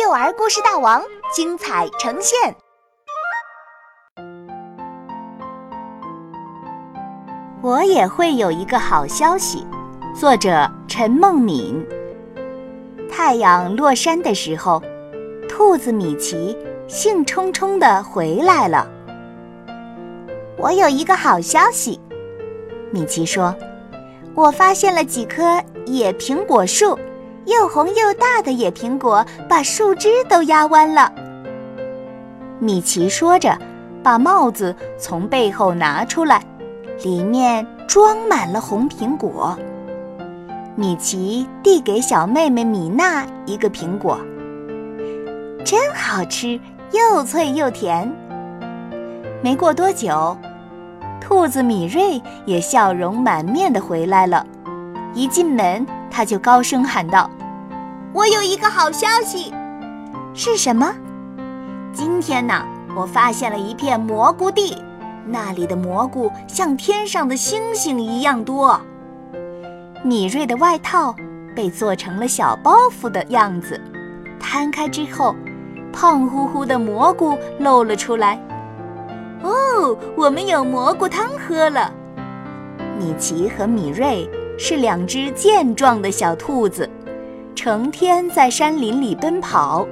幼儿故事大王精彩呈现。我也会有一个好消息。作者陈梦敏。太阳落山的时候，兔子米奇兴冲冲地回来了。我有一个好消息，米奇说：“我发现了几棵野苹果树，又红又大的野苹果把树枝都压弯了。”米奇说着，把帽子从背后拿出来，里面装满了红苹果。米奇递给小妹妹米娜一个苹果，真好吃，又脆又甜。没过多久。兔子米瑞也笑容满面地回来了，一进门他就高声喊道：“我有一个好消息，是什么？今天呢，我发现了一片蘑菇地，那里的蘑菇像天上的星星一样多。”米瑞的外套被做成了小包袱的样子，摊开之后，胖乎乎的蘑菇露了出来。哦，我们有蘑菇汤喝了。米奇和米瑞是两只健壮的小兔子，成天在山林里奔跑，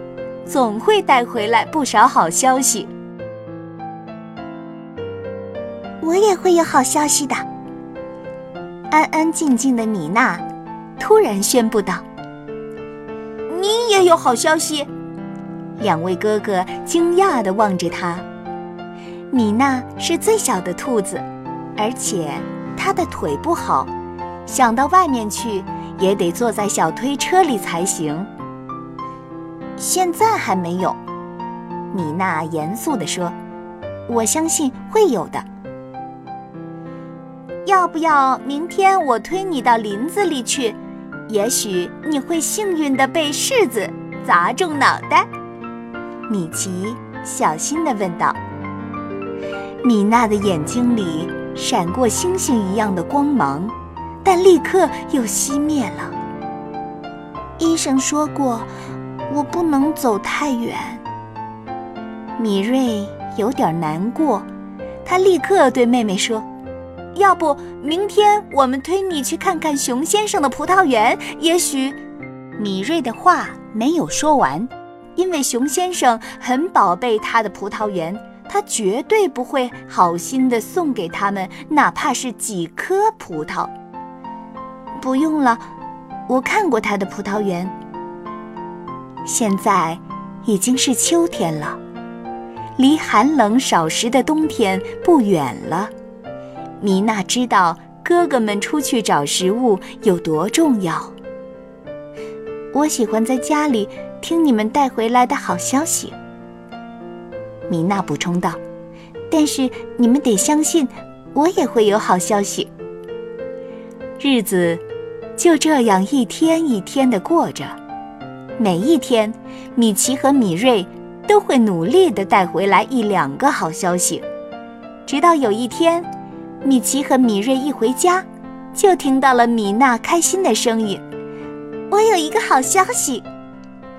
总会带回来不少好消息。我也会有好消息的。安安静静的米娜突然宣布道：“你也有好消息？”两位哥哥惊讶地望着他。米娜是最小的兔子，而且她的腿不好，想到外面去也得坐在小推车里才行。现在还没有，米娜严肃地说：“我相信会有的。要不要明天我推你到林子里去？也许你会幸运地被柿子砸中脑袋。”米奇小心地问道。米娜的眼睛里闪过星星一样的光芒，但立刻又熄灭了。医生说过，我不能走太远。米瑞有点难过，他立刻对妹妹说：“要不明天我们推你去看看熊先生的葡萄园？也许……”米瑞的话没有说完，因为熊先生很宝贝他的葡萄园。他绝对不会好心的送给他们，哪怕是几颗葡萄。不用了，我看过他的葡萄园。现在已经是秋天了，离寒冷少时的冬天不远了。米娜知道哥哥们出去找食物有多重要。我喜欢在家里听你们带回来的好消息。米娜补充道：“但是你们得相信，我也会有好消息。”日子就这样一天一天的过着，每一天，米奇和米瑞都会努力的带回来一两个好消息。直到有一天，米奇和米瑞一回家，就听到了米娜开心的声音：“我有一个好消息，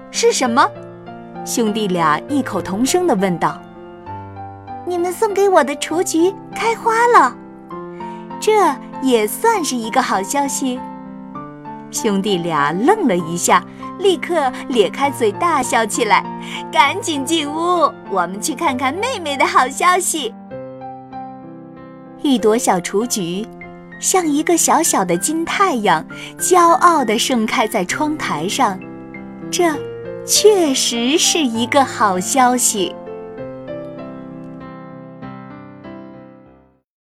是什么？”兄弟俩异口同声地问道：“你们送给我的雏菊开花了，这也算是一个好消息。”兄弟俩愣了一下，立刻咧开嘴大笑起来。赶紧进屋，我们去看看妹妹的好消息。一朵小雏菊，像一个小小的金太阳，骄傲地盛开在窗台上。这。确实是一个好消息。